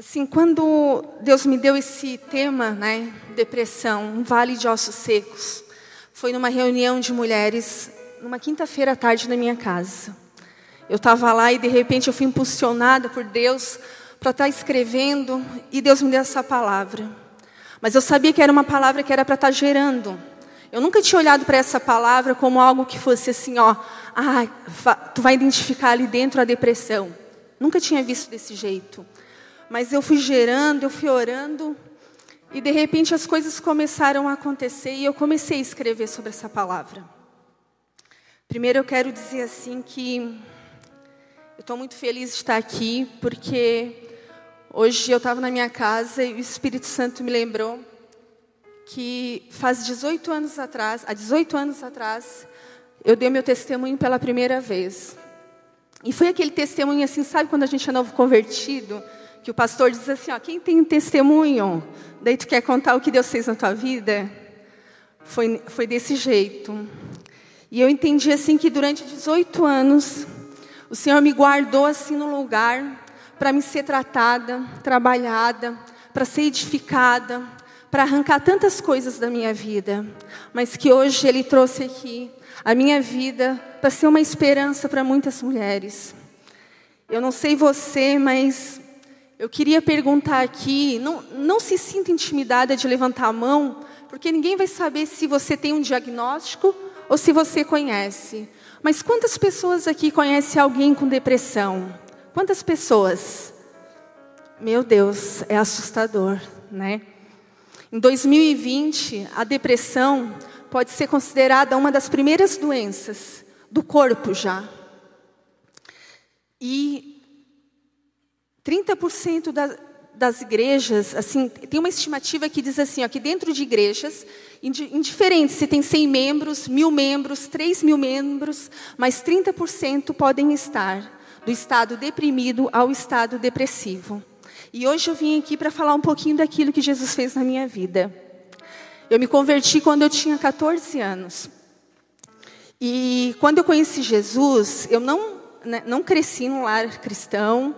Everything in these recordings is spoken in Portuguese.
Assim, quando Deus me deu esse tema, né, depressão, um vale de ossos secos, foi numa reunião de mulheres, numa quinta-feira à tarde na minha casa. Eu estava lá e de repente eu fui impulsionada por Deus para estar tá escrevendo e Deus me deu essa palavra. Mas eu sabia que era uma palavra que era para estar tá gerando. Eu nunca tinha olhado para essa palavra como algo que fosse assim, ó, ah, tu vai identificar ali dentro a depressão. Nunca tinha visto desse jeito. Mas eu fui gerando, eu fui orando, e de repente as coisas começaram a acontecer e eu comecei a escrever sobre essa palavra. Primeiro eu quero dizer assim que eu estou muito feliz de estar aqui, porque hoje eu estava na minha casa e o Espírito Santo me lembrou que faz 18 anos atrás, há 18 anos atrás, eu dei meu testemunho pela primeira vez. E foi aquele testemunho assim, sabe quando a gente é novo convertido? Que o pastor diz assim, ó, quem tem um testemunho, daí tu quer contar o que Deus fez na tua vida? Foi, foi desse jeito. E eu entendi assim que durante 18 anos, o Senhor me guardou assim no lugar para me ser tratada, trabalhada, para ser edificada, para arrancar tantas coisas da minha vida, mas que hoje Ele trouxe aqui a minha vida para ser uma esperança para muitas mulheres. Eu não sei você, mas eu queria perguntar aqui, não, não se sinta intimidada de levantar a mão, porque ninguém vai saber se você tem um diagnóstico ou se você conhece. Mas quantas pessoas aqui conhecem alguém com depressão? Quantas pessoas? Meu Deus, é assustador, né? Em 2020, a depressão pode ser considerada uma das primeiras doenças do corpo já. E 30% da, das igrejas, assim, tem uma estimativa que diz assim, ó, que dentro de igrejas, indiferente se tem 100 membros, mil membros, 3 mil membros, mas 30% podem estar do estado deprimido ao estado depressivo. E hoje eu vim aqui para falar um pouquinho daquilo que Jesus fez na minha vida. Eu me converti quando eu tinha 14 anos. E quando eu conheci Jesus, eu não, né, não cresci num lar cristão,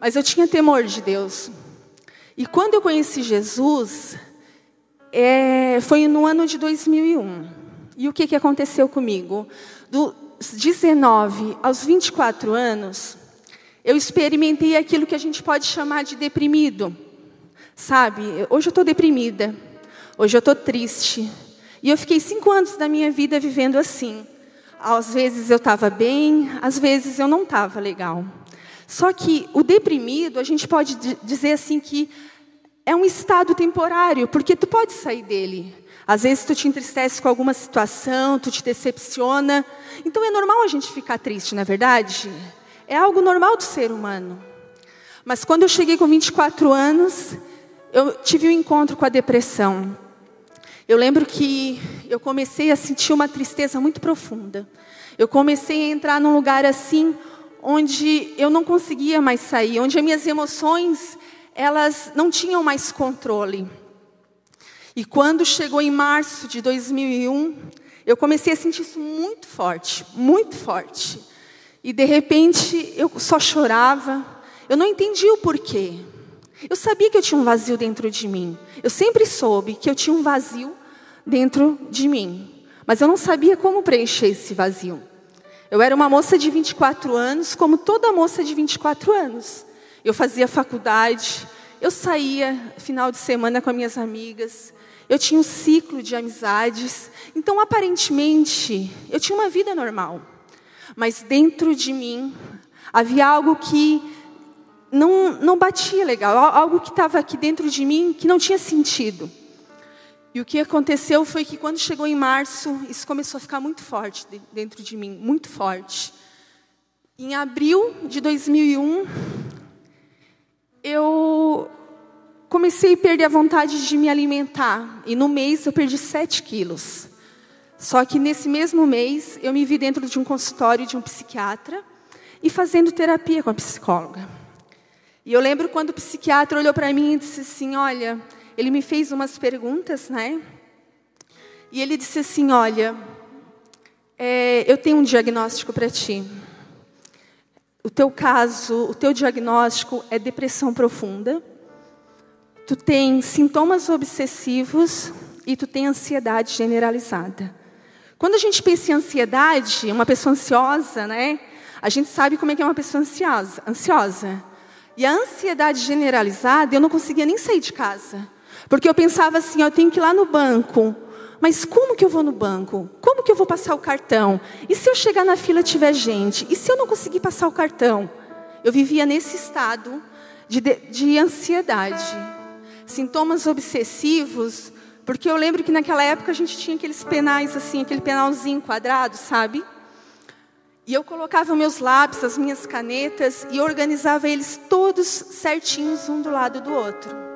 mas eu tinha temor de Deus. E quando eu conheci Jesus, é, foi no ano de 2001. E o que, que aconteceu comigo? Dos 19 aos 24 anos, eu experimentei aquilo que a gente pode chamar de deprimido. Sabe, hoje eu estou deprimida, hoje eu estou triste. E eu fiquei cinco anos da minha vida vivendo assim. Às vezes eu estava bem, às vezes eu não estava legal. Só que o deprimido, a gente pode dizer assim que é um estado temporário, porque tu pode sair dele. Às vezes tu te entristece com alguma situação, tu te decepciona. Então é normal a gente ficar triste, na é verdade? É algo normal do ser humano. Mas quando eu cheguei com 24 anos, eu tive um encontro com a depressão. Eu lembro que eu comecei a sentir uma tristeza muito profunda. Eu comecei a entrar num lugar assim onde eu não conseguia mais sair, onde as minhas emoções elas não tinham mais controle. E quando chegou em março de 2001, eu comecei a sentir isso muito forte, muito forte. E de repente eu só chorava, eu não entendia o porquê. Eu sabia que eu tinha um vazio dentro de mim. Eu sempre soube que eu tinha um vazio dentro de mim. Mas eu não sabia como preencher esse vazio. Eu era uma moça de 24 anos, como toda moça de 24 anos. Eu fazia faculdade, eu saía final de semana com as minhas amigas, eu tinha um ciclo de amizades. Então, aparentemente, eu tinha uma vida normal. Mas dentro de mim havia algo que não, não batia legal, algo que estava aqui dentro de mim que não tinha sentido. E o que aconteceu foi que quando chegou em março, isso começou a ficar muito forte dentro de mim, muito forte. Em abril de 2001, eu comecei a perder a vontade de me alimentar. E no mês eu perdi 7 quilos. Só que nesse mesmo mês, eu me vi dentro de um consultório de um psiquiatra e fazendo terapia com a psicóloga. E eu lembro quando o psiquiatra olhou para mim e disse assim: Olha, ele me fez umas perguntas, né? E ele disse assim: Olha, é, eu tenho um diagnóstico para ti. o teu caso, o teu diagnóstico é depressão profunda, tu tem sintomas obsessivos e tu tem ansiedade generalizada. Quando a gente pensa em ansiedade, uma pessoa ansiosa, né? A gente sabe como é que é uma pessoa ansiosa. ansiosa. E a ansiedade generalizada, eu não conseguia nem sair de casa. Porque eu pensava assim, eu tenho que ir lá no banco. Mas como que eu vou no banco? Como que eu vou passar o cartão? E se eu chegar na fila tiver gente? E se eu não conseguir passar o cartão? Eu vivia nesse estado de, de, de ansiedade. Sintomas obsessivos, porque eu lembro que naquela época a gente tinha aqueles penais assim, aquele penalzinho quadrado, sabe? E eu colocava meus lápis, as minhas canetas e organizava eles todos certinhos um do lado do outro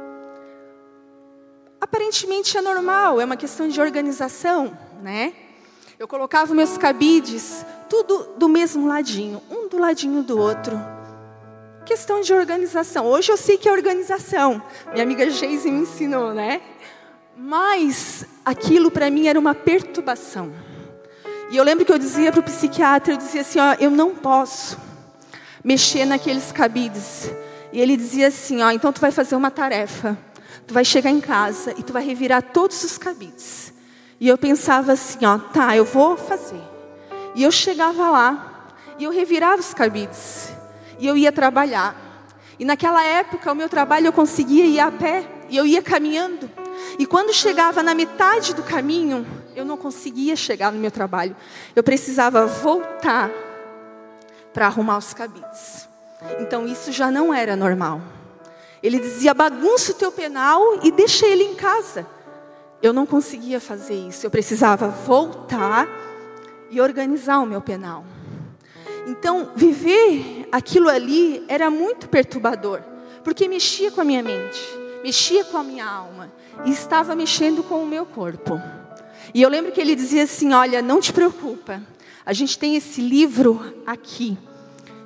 aparentemente é normal, é uma questão de organização, né? Eu colocava meus cabides tudo do mesmo ladinho, um do ladinho do outro. Questão de organização. Hoje eu sei que é organização. Minha amiga Geise me ensinou, né? Mas aquilo para mim era uma perturbação. E eu lembro que eu dizia para o psiquiatra, eu dizia assim, ó, eu não posso mexer naqueles cabides. E ele dizia assim, ó, então tu vai fazer uma tarefa. Tu vai chegar em casa e tu vai revirar todos os cabides. E eu pensava assim, ó, tá, eu vou fazer. E eu chegava lá e eu revirava os cabides. E eu ia trabalhar. E naquela época o meu trabalho eu conseguia ir a pé e eu ia caminhando. E quando chegava na metade do caminho, eu não conseguia chegar no meu trabalho. Eu precisava voltar para arrumar os cabides. Então isso já não era normal. Ele dizia: bagunça o teu penal e deixa ele em casa. Eu não conseguia fazer isso. Eu precisava voltar e organizar o meu penal. Então, viver aquilo ali era muito perturbador, porque mexia com a minha mente, mexia com a minha alma e estava mexendo com o meu corpo. E eu lembro que ele dizia assim: Olha, não te preocupa, a gente tem esse livro aqui,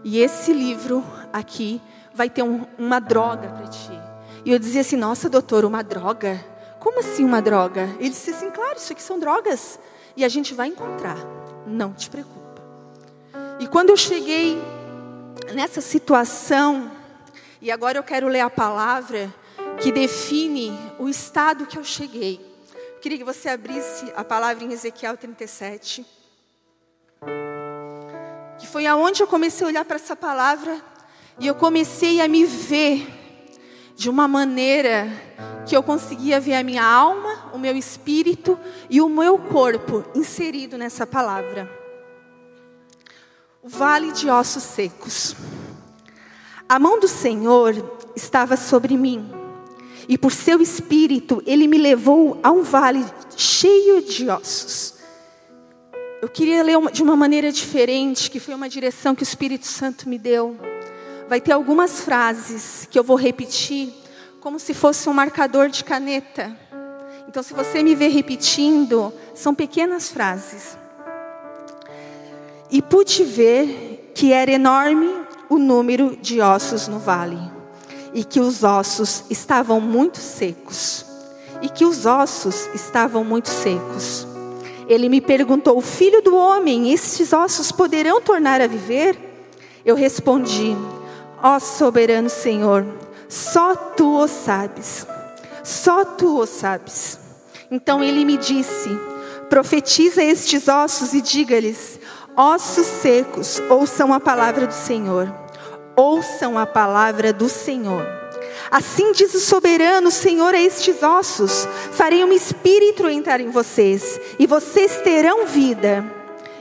e esse livro aqui vai ter um, uma droga para ti. E eu dizia assim, nossa, doutor, uma droga? Como assim uma droga? Ele disse assim, claro, isso aqui são drogas. E a gente vai encontrar. Não te preocupa. E quando eu cheguei nessa situação, e agora eu quero ler a palavra que define o estado que eu cheguei. Eu queria que você abrisse a palavra em Ezequiel 37. Que foi aonde eu comecei a olhar para essa palavra e eu comecei a me ver de uma maneira que eu conseguia ver a minha alma, o meu espírito e o meu corpo inserido nessa palavra. O vale de ossos secos. A mão do Senhor estava sobre mim, e por seu espírito ele me levou a um vale cheio de ossos. Eu queria ler de uma maneira diferente, que foi uma direção que o Espírito Santo me deu vai ter algumas frases que eu vou repetir como se fosse um marcador de caneta. Então, se você me ver repetindo, são pequenas frases. E pude ver que era enorme o número de ossos no vale, e que os ossos estavam muito secos. E que os ossos estavam muito secos. Ele me perguntou: Filho do homem, estes ossos poderão tornar a viver? Eu respondi: Ó soberano Senhor, só tu o sabes. Só tu o sabes. Então ele me disse: Profetiza estes ossos e diga-lhes: Ossos secos, ouçam a palavra do Senhor. Ouçam a palavra do Senhor. Assim diz o soberano Senhor a estes ossos: Farei um espírito entrar em vocês, e vocês terão vida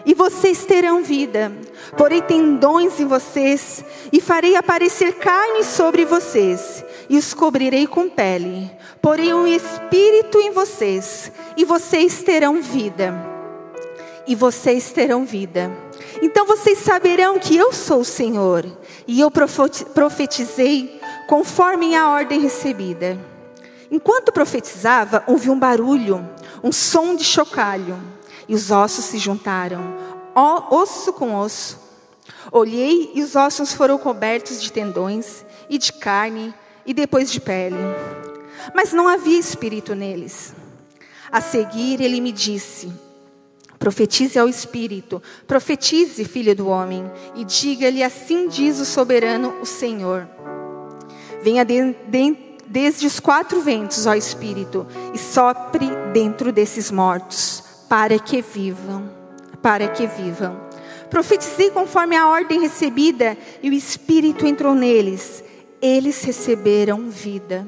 e vocês terão vida. Porei tendões em vocês e farei aparecer carne sobre vocês e os cobrirei com pele. Porei um espírito em vocês e vocês terão vida. E vocês terão vida. Então vocês saberão que eu sou o Senhor e eu profetizei conforme a ordem recebida. Enquanto profetizava, ouvi um barulho, um som de chocalho e os ossos se juntaram, osso com osso. Olhei e os ossos foram cobertos de tendões e de carne e depois de pele. Mas não havia espírito neles. A seguir, ele me disse: Profetize ao Espírito, profetize, filho do homem, e diga-lhe: Assim diz o soberano, o Senhor. Venha de, de, desde os quatro ventos, ó Espírito, e sopre dentro desses mortos, para que vivam, para que vivam. Profetizei conforme a ordem recebida, e o Espírito entrou neles. Eles receberam vida.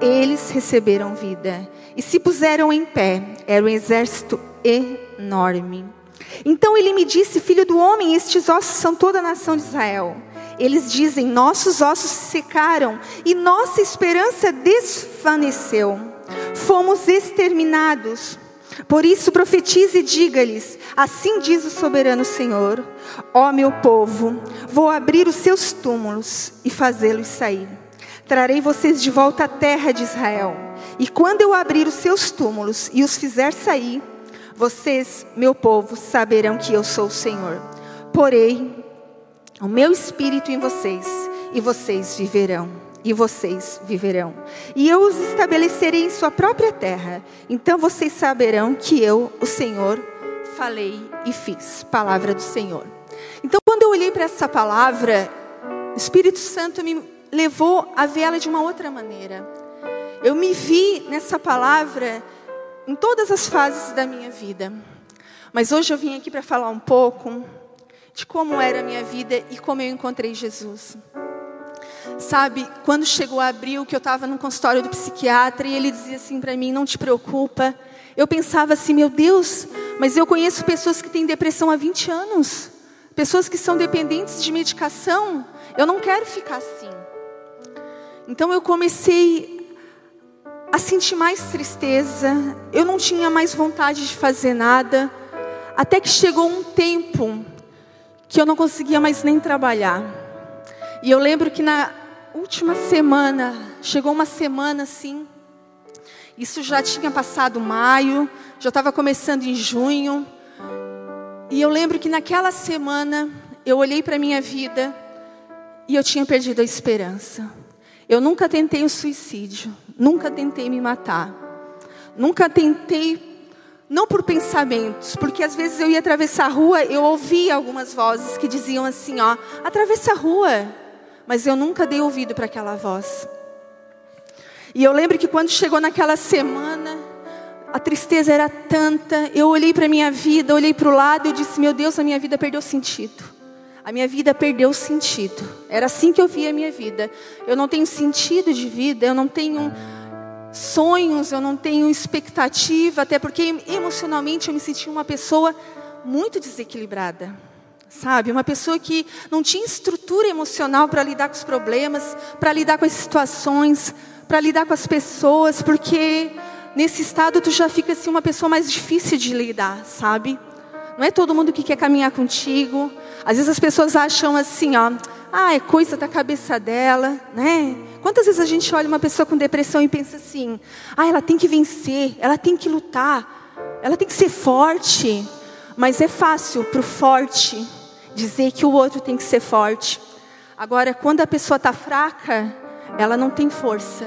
Eles receberam vida. E se puseram em pé. Era um exército enorme. Então ele me disse: Filho do homem, estes ossos são toda a nação de Israel. Eles dizem: Nossos ossos se secaram e nossa esperança desvaneceu. Fomos exterminados. Por isso profetize e diga-lhes: Assim diz o soberano Senhor: Ó meu povo, vou abrir os seus túmulos e fazê-los sair. Trarei vocês de volta à terra de Israel. E quando eu abrir os seus túmulos e os fizer sair, vocês, meu povo, saberão que eu sou o Senhor. Porei o meu espírito em vocês, e vocês viverão. E vocês viverão. E eu os estabelecerei em sua própria terra. Então vocês saberão que eu, o Senhor, falei e fiz. Palavra do Senhor. Então, quando eu olhei para essa palavra, o Espírito Santo me levou a vê-la de uma outra maneira. Eu me vi nessa palavra em todas as fases da minha vida. Mas hoje eu vim aqui para falar um pouco de como era a minha vida e como eu encontrei Jesus. Sabe, quando chegou abril, que eu estava no consultório do psiquiatra e ele dizia assim para mim: Não te preocupa. Eu pensava assim: Meu Deus, mas eu conheço pessoas que têm depressão há 20 anos, pessoas que são dependentes de medicação. Eu não quero ficar assim. Então eu comecei a sentir mais tristeza, eu não tinha mais vontade de fazer nada, até que chegou um tempo que eu não conseguia mais nem trabalhar. E eu lembro que na última semana, chegou uma semana assim, isso já tinha passado maio, já estava começando em junho, e eu lembro que naquela semana eu olhei para a minha vida e eu tinha perdido a esperança. Eu nunca tentei o suicídio, nunca tentei me matar. Nunca tentei, não por pensamentos, porque às vezes eu ia atravessar a rua, eu ouvia algumas vozes que diziam assim, ó, atravessa a rua. Mas eu nunca dei ouvido para aquela voz. E eu lembro que quando chegou naquela semana, a tristeza era tanta, eu olhei para a minha vida, olhei para o lado e disse, meu Deus, a minha vida perdeu sentido. A minha vida perdeu sentido. Era assim que eu via a minha vida. Eu não tenho sentido de vida, eu não tenho sonhos, eu não tenho expectativa, até porque emocionalmente eu me sentia uma pessoa muito desequilibrada. Sabe? Uma pessoa que não tinha estrutura emocional para lidar com os problemas, para lidar com as situações, para lidar com as pessoas, porque nesse estado tu já fica assim uma pessoa mais difícil de lidar, sabe? Não é todo mundo que quer caminhar contigo. Às vezes as pessoas acham assim, ó, ah, é coisa da cabeça dela, né? Quantas vezes a gente olha uma pessoa com depressão e pensa assim, ah, ela tem que vencer, ela tem que lutar, ela tem que ser forte. Mas é fácil para o forte dizer que o outro tem que ser forte. Agora, quando a pessoa está fraca, ela não tem força.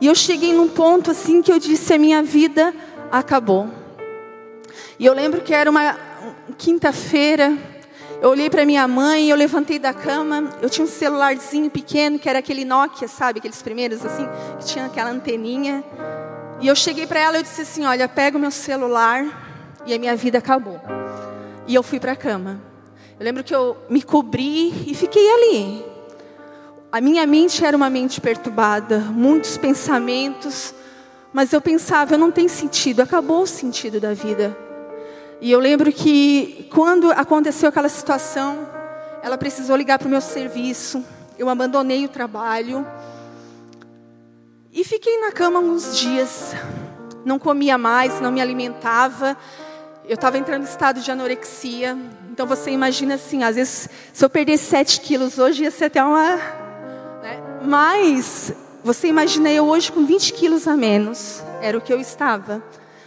E eu cheguei num ponto assim que eu disse: a minha vida acabou. E eu lembro que era uma quinta-feira, eu olhei para minha mãe, eu levantei da cama, eu tinha um celularzinho pequeno, que era aquele Nokia, sabe, aqueles primeiros assim, que tinha aquela anteninha. E eu cheguei para ela e disse assim: "Olha, pega o meu celular", e a minha vida acabou. E eu fui para a cama. Eu lembro que eu me cobri e fiquei ali. A minha mente era uma mente perturbada, muitos pensamentos, mas eu pensava, não tem sentido, acabou o sentido da vida. E eu lembro que quando aconteceu aquela situação, ela precisou ligar para o meu serviço. Eu abandonei o trabalho e fiquei na cama uns dias. Não comia mais, não me alimentava. Eu estava entrando em estado de anorexia. Então você imagina assim, às vezes se eu perdesse 7 quilos hoje ia ser até uma. Né? Mas você imagina eu hoje com 20 quilos a menos. Era o que eu estava.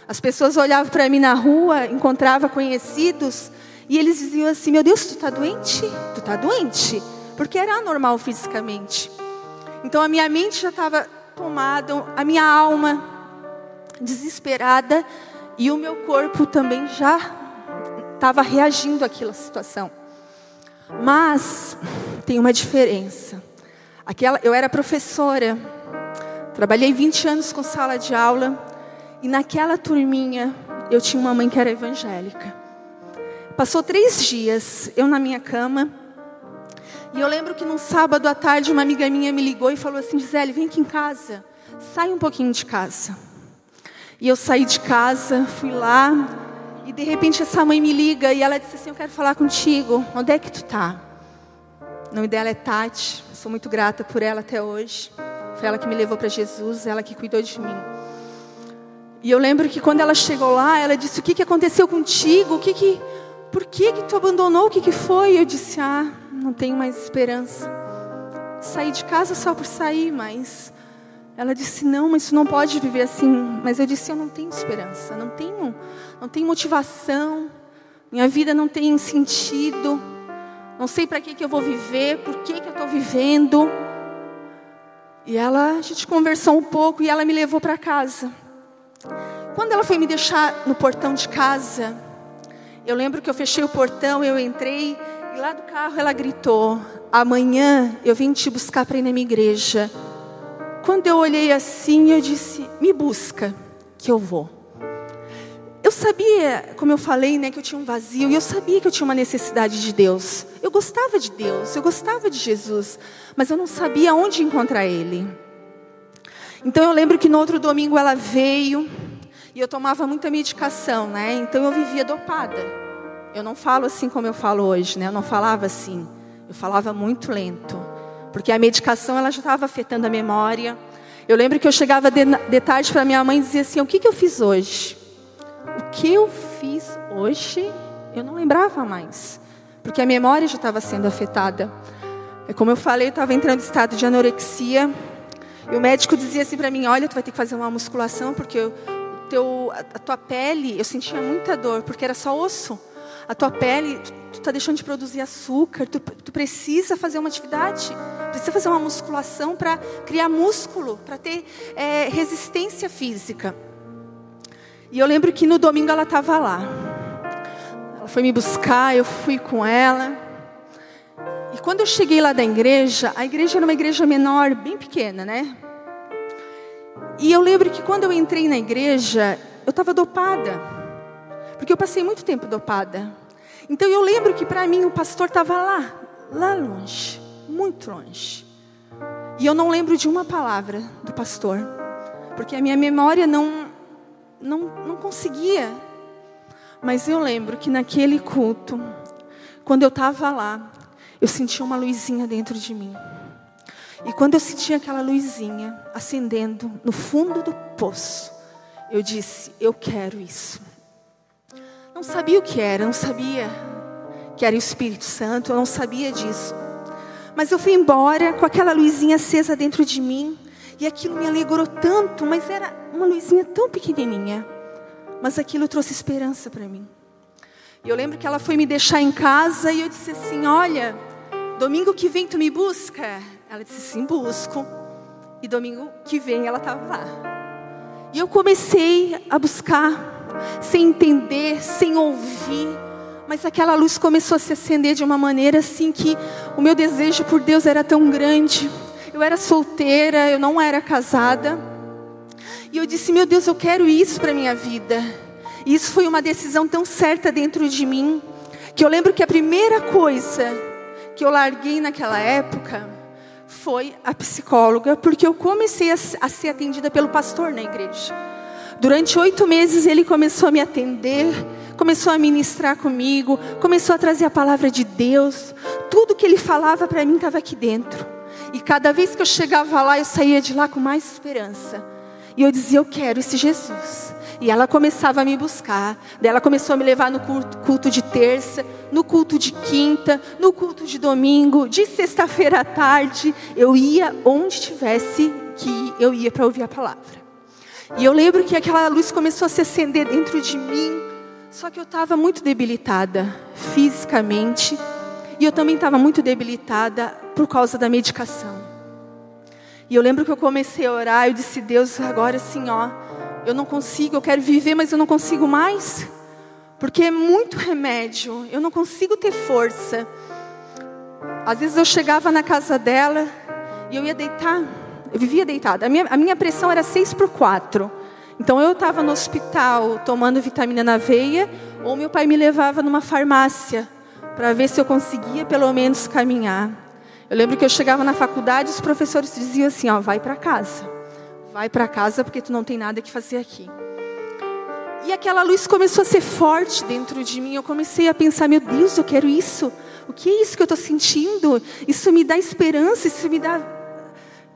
As pessoas olhavam para mim na rua, encontrava conhecidos, e eles diziam assim: Meu Deus, tu está doente? Tu está doente? Porque era anormal fisicamente. Então a minha mente já estava tomada, a minha alma desesperada, e o meu corpo também já estava reagindo àquela situação. Mas tem uma diferença. Aquela, eu era professora, trabalhei 20 anos com sala de aula, e naquela turminha eu tinha uma mãe que era evangélica. Passou três dias, eu na minha cama, e eu lembro que num sábado à tarde uma amiga minha me ligou e falou assim: Gisele, vem aqui em casa, sai um pouquinho de casa. E eu saí de casa, fui lá, e de repente essa mãe me liga e ela disse assim: Eu quero falar contigo, onde é que tu tá? O nome dela é Tati, sou muito grata por ela até hoje. Foi ela que me levou para Jesus, ela que cuidou de mim. E eu lembro que quando ela chegou lá, ela disse: O que, que aconteceu contigo? O que que, por que, que tu abandonou? O que, que foi? Eu disse: Ah, não tenho mais esperança. Saí de casa só por sair, mas ela disse: Não, mas tu não pode viver assim. Mas eu disse: Eu não tenho esperança, não tenho, não tenho motivação. Minha vida não tem sentido. Não sei para que, que eu vou viver, por que, que eu estou vivendo. E ela, a gente conversou um pouco e ela me levou para casa. Quando ela foi me deixar no portão de casa, eu lembro que eu fechei o portão, eu entrei e lá do carro ela gritou: Amanhã eu vim te buscar para ir na minha igreja. Quando eu olhei assim, eu disse: Me busca, que eu vou. Eu sabia, como eu falei, né, que eu tinha um vazio, e eu sabia que eu tinha uma necessidade de Deus. Eu gostava de Deus, eu gostava de Jesus, mas eu não sabia onde encontrar Ele. Então eu lembro que no outro domingo ela veio, e eu tomava muita medicação, né? Então eu vivia dopada. Eu não falo assim como eu falo hoje, né? Eu não falava assim. Eu falava muito lento porque a medicação ela já estava afetando a memória. Eu lembro que eu chegava de, de tarde para minha mãe e dizia assim: O que, que eu fiz hoje? O que eu fiz hoje? Eu não lembrava mais, porque a memória já estava sendo afetada. É como eu falei, eu estava entrando em estado de anorexia. E o médico dizia assim para mim: Olha, tu vai ter que fazer uma musculação, porque o teu, a tua pele, eu sentia muita dor, porque era só osso. A tua pele, tu está deixando de produzir açúcar, tu, tu precisa fazer uma atividade. Precisa fazer uma musculação para criar músculo, para ter é, resistência física. E eu lembro que no domingo ela estava lá. Ela foi me buscar, eu fui com ela. E quando eu cheguei lá da igreja, a igreja era uma igreja menor, bem pequena, né? E eu lembro que quando eu entrei na igreja, eu estava dopada. Porque eu passei muito tempo dopada. Então eu lembro que para mim o pastor estava lá, lá longe muito longe. E eu não lembro de uma palavra do pastor, porque a minha memória não, não, não conseguia. Mas eu lembro que naquele culto, quando eu estava lá, eu sentia uma luzinha dentro de mim. E quando eu sentia aquela luzinha acendendo no fundo do poço, eu disse: Eu quero isso. Não sabia o que era, não sabia que era o Espírito Santo, eu não sabia disso. Mas eu fui embora com aquela luzinha acesa dentro de mim. E aquilo me alegrou tanto, mas era uma luzinha tão pequenininha. Mas aquilo trouxe esperança para mim. E eu lembro que ela foi me deixar em casa e eu disse assim: Olha, domingo que vem tu me busca? Ela disse: Sim, busco. E domingo que vem ela estava lá. E eu comecei a buscar, sem entender, sem ouvir mas aquela luz começou a se acender de uma maneira assim que o meu desejo por Deus era tão grande. Eu era solteira, eu não era casada. E eu disse: Meu Deus, eu quero isso para minha vida. E isso foi uma decisão tão certa dentro de mim, que eu lembro que a primeira coisa que eu larguei naquela época foi a psicóloga, porque eu comecei a, ser atendida pelo pastor na igreja. Durante oito meses ele começou a me atender começou a ministrar comigo, começou a trazer a palavra de Deus. Tudo que ele falava para mim estava aqui dentro. E cada vez que eu chegava lá, eu saía de lá com mais esperança. E eu dizia: Eu quero esse Jesus. E ela começava a me buscar. Daí ela começou a me levar no culto, de terça, no culto de quinta, no culto de domingo, de sexta-feira à tarde. Eu ia onde tivesse que eu ia para ouvir a palavra. E eu lembro que aquela luz começou a se acender dentro de mim. Só que eu estava muito debilitada fisicamente e eu também estava muito debilitada por causa da medicação. E eu lembro que eu comecei a orar, eu disse: Deus, agora sim, ó, eu não consigo, eu quero viver, mas eu não consigo mais. Porque é muito remédio, eu não consigo ter força. Às vezes eu chegava na casa dela e eu ia deitar, eu vivia deitada. A minha, a minha pressão era 6 por 4. Então eu estava no hospital tomando vitamina na veia, ou meu pai me levava numa farmácia para ver se eu conseguia pelo menos caminhar. Eu lembro que eu chegava na faculdade, os professores diziam assim: ó, vai para casa, vai para casa porque tu não tem nada que fazer aqui. E aquela luz começou a ser forte dentro de mim. Eu comecei a pensar: meu Deus, eu quero isso. O que é isso que eu estou sentindo? Isso me dá esperança, isso me dá,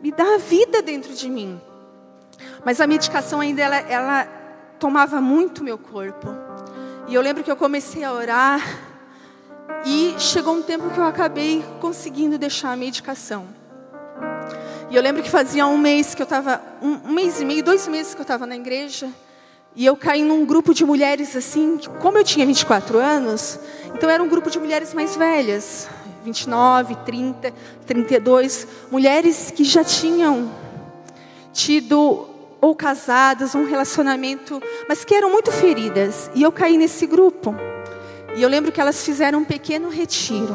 me dá vida dentro de mim. Mas a medicação ainda ela, ela tomava muito meu corpo. E eu lembro que eu comecei a orar e chegou um tempo que eu acabei conseguindo deixar a medicação. E eu lembro que fazia um mês que eu estava, um, um mês e meio, dois meses que eu estava na igreja. E eu caí num grupo de mulheres assim, como eu tinha 24 anos, então era um grupo de mulheres mais velhas, 29, 30, 32, mulheres que já tinham tido ou casadas, um relacionamento, mas que eram muito feridas. E eu caí nesse grupo. E eu lembro que elas fizeram um pequeno retiro.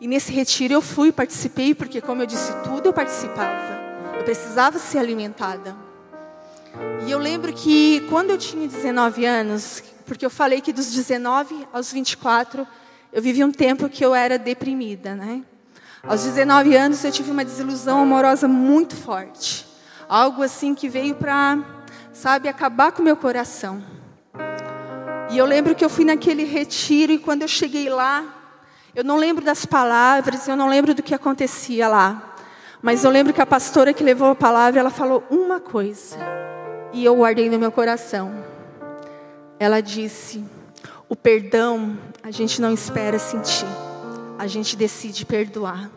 E nesse retiro eu fui, participei, porque como eu disse, tudo eu participava. Eu precisava ser alimentada. E eu lembro que quando eu tinha 19 anos, porque eu falei que dos 19 aos 24, eu vivi um tempo que eu era deprimida, né? Aos 19 anos eu tive uma desilusão amorosa muito forte. Algo assim que veio para, sabe, acabar com o meu coração. E eu lembro que eu fui naquele retiro e quando eu cheguei lá, eu não lembro das palavras, eu não lembro do que acontecia lá. Mas eu lembro que a pastora que levou a palavra, ela falou uma coisa. E eu guardei no meu coração. Ela disse: "O perdão a gente não espera sentir. A gente decide perdoar."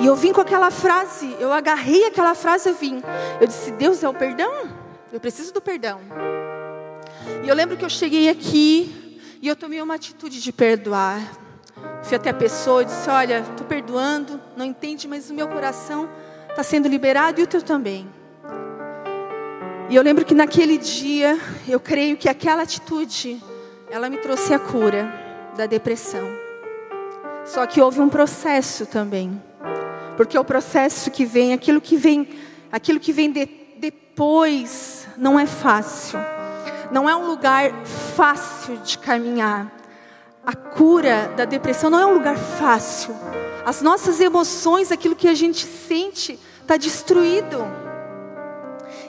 E eu vim com aquela frase, eu agarrei aquela frase e vim. Eu disse: Deus é o perdão? Eu preciso do perdão. E eu lembro que eu cheguei aqui e eu tomei uma atitude de perdoar. Fui até a pessoa e disse: Olha, estou perdoando, não entende, mas o meu coração está sendo liberado e o teu também. E eu lembro que naquele dia, eu creio que aquela atitude, ela me trouxe a cura da depressão. Só que houve um processo também. Porque o processo que vem, aquilo que vem, aquilo que vem de, depois, não é fácil. Não é um lugar fácil de caminhar. A cura da depressão não é um lugar fácil. As nossas emoções, aquilo que a gente sente, está destruído.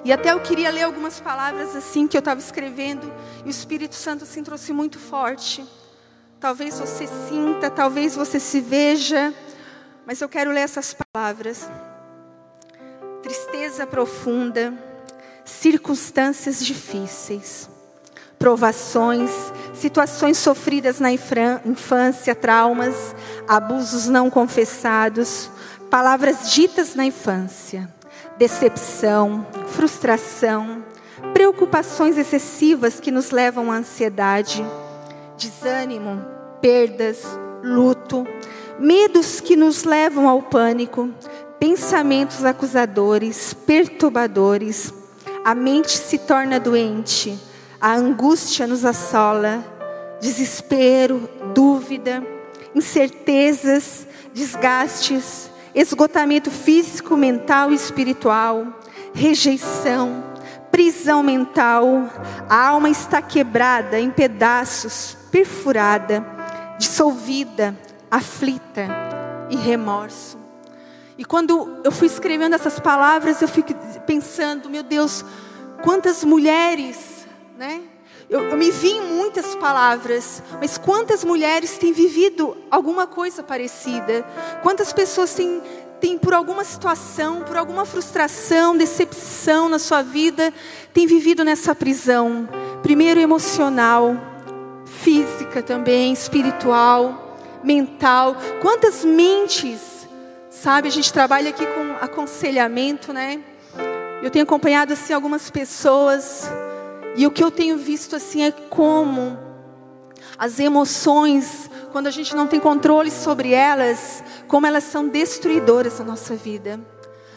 E até eu queria ler algumas palavras assim que eu estava escrevendo e o Espírito Santo assim trouxe muito forte. Talvez você sinta, talvez você se veja mas eu quero ler essas palavras. Tristeza profunda, circunstâncias difíceis, provações, situações sofridas na infância, traumas, abusos não confessados, palavras ditas na infância, decepção, frustração, preocupações excessivas que nos levam à ansiedade, desânimo, perdas, luto, medos que nos levam ao pânico, pensamentos acusadores, perturbadores, a mente se torna doente, a angústia nos assola, desespero, dúvida, incertezas, desgastes, esgotamento físico, mental e espiritual, rejeição, prisão mental, a alma está quebrada em pedaços, perfurada, dissolvida, aflita e remorso. E quando eu fui escrevendo essas palavras, eu fico pensando, meu Deus, quantas mulheres, né? Eu, eu, me vi em muitas palavras, mas quantas mulheres têm vivido alguma coisa parecida? Quantas pessoas têm, têm por alguma situação, por alguma frustração, decepção na sua vida, têm vivido nessa prisão? Primeiro emocional, física também, espiritual mental. Quantas mentes, sabe? A gente trabalha aqui com aconselhamento, né? Eu tenho acompanhado assim algumas pessoas e o que eu tenho visto assim é como as emoções, quando a gente não tem controle sobre elas, como elas são destruidoras na nossa vida.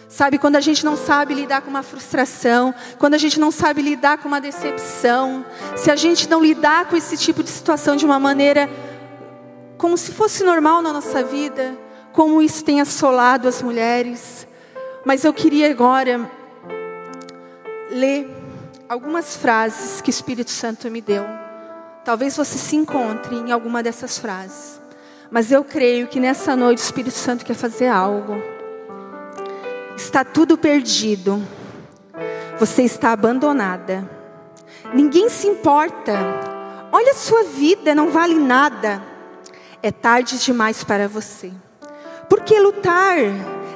Sabe, quando a gente não sabe lidar com uma frustração, quando a gente não sabe lidar com uma decepção, se a gente não lidar com esse tipo de situação de uma maneira como se fosse normal na nossa vida, como isso tem assolado as mulheres. Mas eu queria agora ler algumas frases que o Espírito Santo me deu. Talvez você se encontre em alguma dessas frases. Mas eu creio que nessa noite o Espírito Santo quer fazer algo. Está tudo perdido. Você está abandonada. Ninguém se importa. Olha a sua vida, não vale nada. É tarde demais para você. Porque lutar,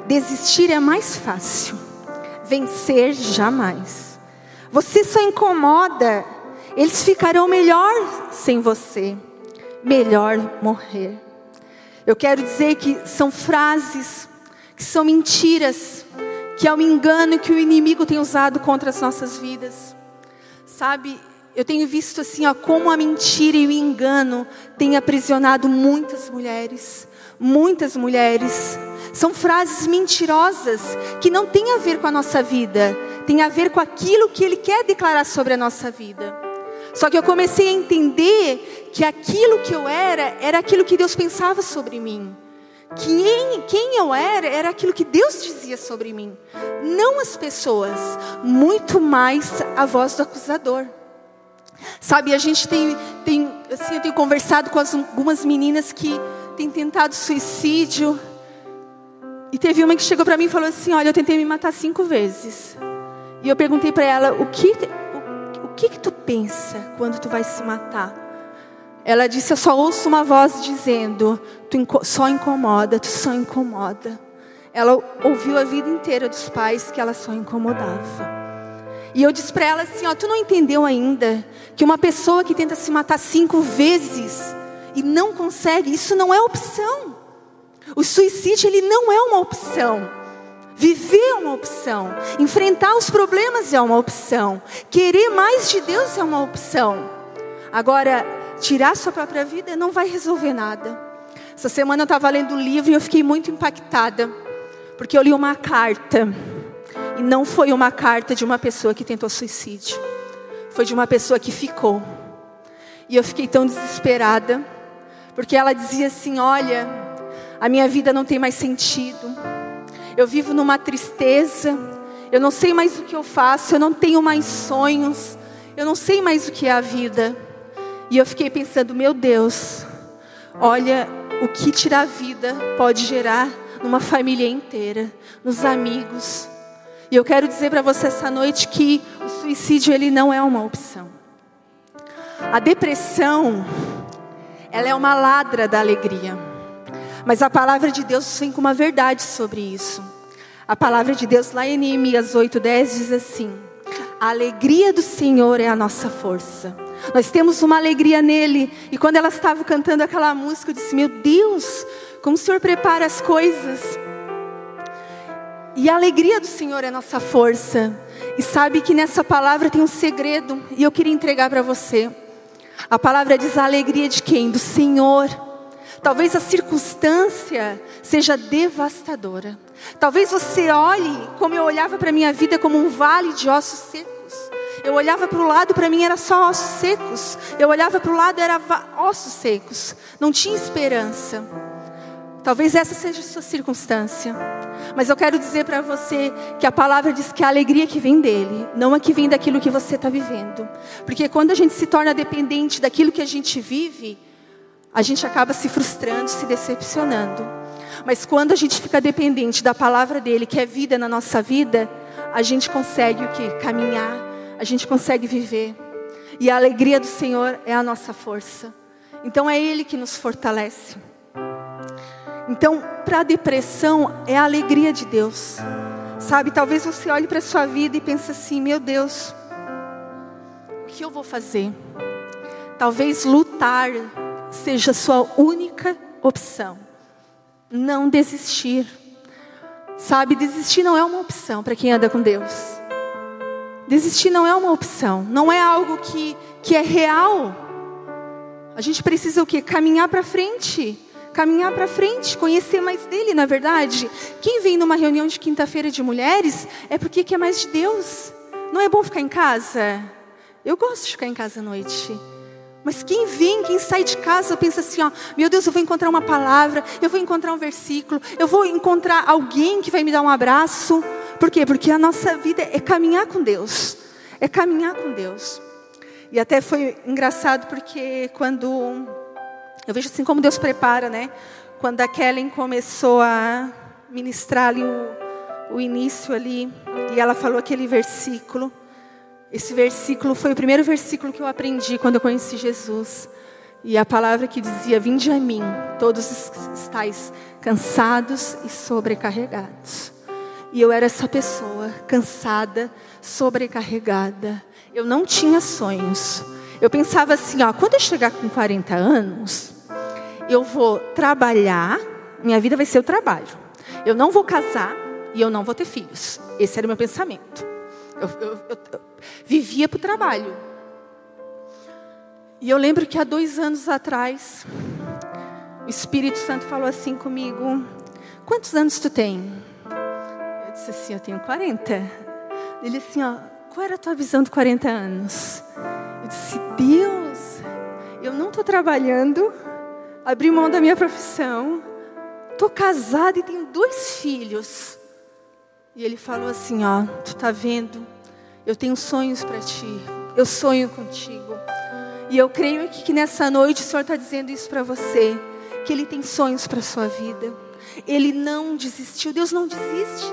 desistir é mais fácil. Vencer jamais. Você só incomoda. Eles ficarão melhor sem você. Melhor morrer. Eu quero dizer que são frases que são mentiras, que é um engano que o inimigo tem usado contra as nossas vidas. Sabe, eu tenho visto assim, ó, como a mentira e o engano têm aprisionado muitas mulheres, muitas mulheres. São frases mentirosas que não têm a ver com a nossa vida, tem a ver com aquilo que ele quer declarar sobre a nossa vida. Só que eu comecei a entender que aquilo que eu era era aquilo que Deus pensava sobre mim. Quem, quem eu era era aquilo que Deus dizia sobre mim, não as pessoas, muito mais a voz do acusador. Sabe, a gente tem, tem assim, eu tenho conversado com as, algumas meninas que têm tentado suicídio. E teve uma que chegou para mim e falou assim: Olha, eu tentei me matar cinco vezes. E eu perguntei para ela: O que, o, o que que tu pensa quando tu vai se matar? Ela disse: Eu só ouço uma voz dizendo: Tu só incomoda, tu só incomoda. Ela ouviu a vida inteira dos pais que ela só incomodava. E eu disse para ela assim: Ó, tu não entendeu ainda que uma pessoa que tenta se matar cinco vezes e não consegue, isso não é opção. O suicídio ele não é uma opção. Viver é uma opção. Enfrentar os problemas é uma opção. Querer mais de Deus é uma opção. Agora, tirar sua própria vida não vai resolver nada. Essa semana eu estava lendo o livro e eu fiquei muito impactada, porque eu li uma carta, e não foi uma carta de uma pessoa que tentou suicídio, foi de uma pessoa que ficou. E eu fiquei tão desesperada, porque ela dizia assim: Olha, a minha vida não tem mais sentido, eu vivo numa tristeza, eu não sei mais o que eu faço, eu não tenho mais sonhos, eu não sei mais o que é a vida. E eu fiquei pensando, meu Deus, olha o que tirar a vida pode gerar numa família inteira, nos amigos. E eu quero dizer para você essa noite que o suicídio ele não é uma opção. A depressão, ela é uma ladra da alegria. Mas a palavra de Deus vem com uma verdade sobre isso. A palavra de Deus lá em Neemias 8:10 diz assim: A alegria do Senhor é a nossa força. Nós temos uma alegria nele. E quando ela estava cantando aquela música, eu disse: Meu Deus, como o Senhor prepara as coisas. E a alegria do Senhor é nossa força. E sabe que nessa palavra tem um segredo. E eu queria entregar para você. A palavra diz a alegria de quem? Do Senhor. Talvez a circunstância seja devastadora. Talvez você olhe como eu olhava para a minha vida como um vale de ossos secos. Eu olhava para o lado, para mim era só ossos secos. Eu olhava para o lado, era ossos secos. Não tinha esperança. Talvez essa seja a sua circunstância. Mas eu quero dizer para você que a palavra diz que a alegria que vem dele, não a que vem daquilo que você está vivendo. Porque quando a gente se torna dependente daquilo que a gente vive, a gente acaba se frustrando, se decepcionando. Mas quando a gente fica dependente da palavra dele, que é vida na nossa vida, a gente consegue o que? Caminhar, a gente consegue viver. E a alegria do Senhor é a nossa força. Então é Ele que nos fortalece. Então, para a depressão, é a alegria de Deus. Sabe, talvez você olhe para a sua vida e pense assim: meu Deus, o que eu vou fazer? Talvez lutar seja a sua única opção. Não desistir. Sabe, desistir não é uma opção para quem anda com Deus. Desistir não é uma opção, não é algo que, que é real. A gente precisa o quê? Caminhar para frente, caminhar para frente, conhecer mais dele, na verdade. Quem vem numa reunião de quinta-feira de mulheres é porque quer mais de Deus. Não é bom ficar em casa? Eu gosto de ficar em casa à noite. Mas quem vem, quem sai de casa, pensa assim: ó, meu Deus, eu vou encontrar uma palavra, eu vou encontrar um versículo, eu vou encontrar alguém que vai me dar um abraço. Por quê? Porque a nossa vida é caminhar com Deus, é caminhar com Deus. E até foi engraçado porque quando eu vejo assim como Deus prepara, né? Quando a Kellen começou a ministrar ali o, o início ali, e ela falou aquele versículo. Esse versículo foi o primeiro versículo que eu aprendi quando eu conheci Jesus. E a palavra que dizia: Vinde a mim, todos estáis cansados e sobrecarregados. E eu era essa pessoa, cansada, sobrecarregada. Eu não tinha sonhos. Eu pensava assim: ó, quando eu chegar com 40 anos, eu vou trabalhar, minha vida vai ser o trabalho. Eu não vou casar e eu não vou ter filhos. Esse era o meu pensamento. Eu, eu, eu, eu vivia para o trabalho. E eu lembro que há dois anos atrás, o Espírito Santo falou assim comigo: Quantos anos tu tem? Eu disse assim: Eu tenho 40. Ele assim: ó, Qual era a tua visão de 40 anos? Eu disse: Deus, eu não estou trabalhando, abri mão da minha profissão, estou casada e tenho dois filhos. E ele falou assim: Ó, tu está vendo? Eu tenho sonhos para ti. Eu sonho contigo. E eu creio que, que nessa noite o Senhor está dizendo isso para você. Que Ele tem sonhos para sua vida. Ele não desistiu. Deus não desiste.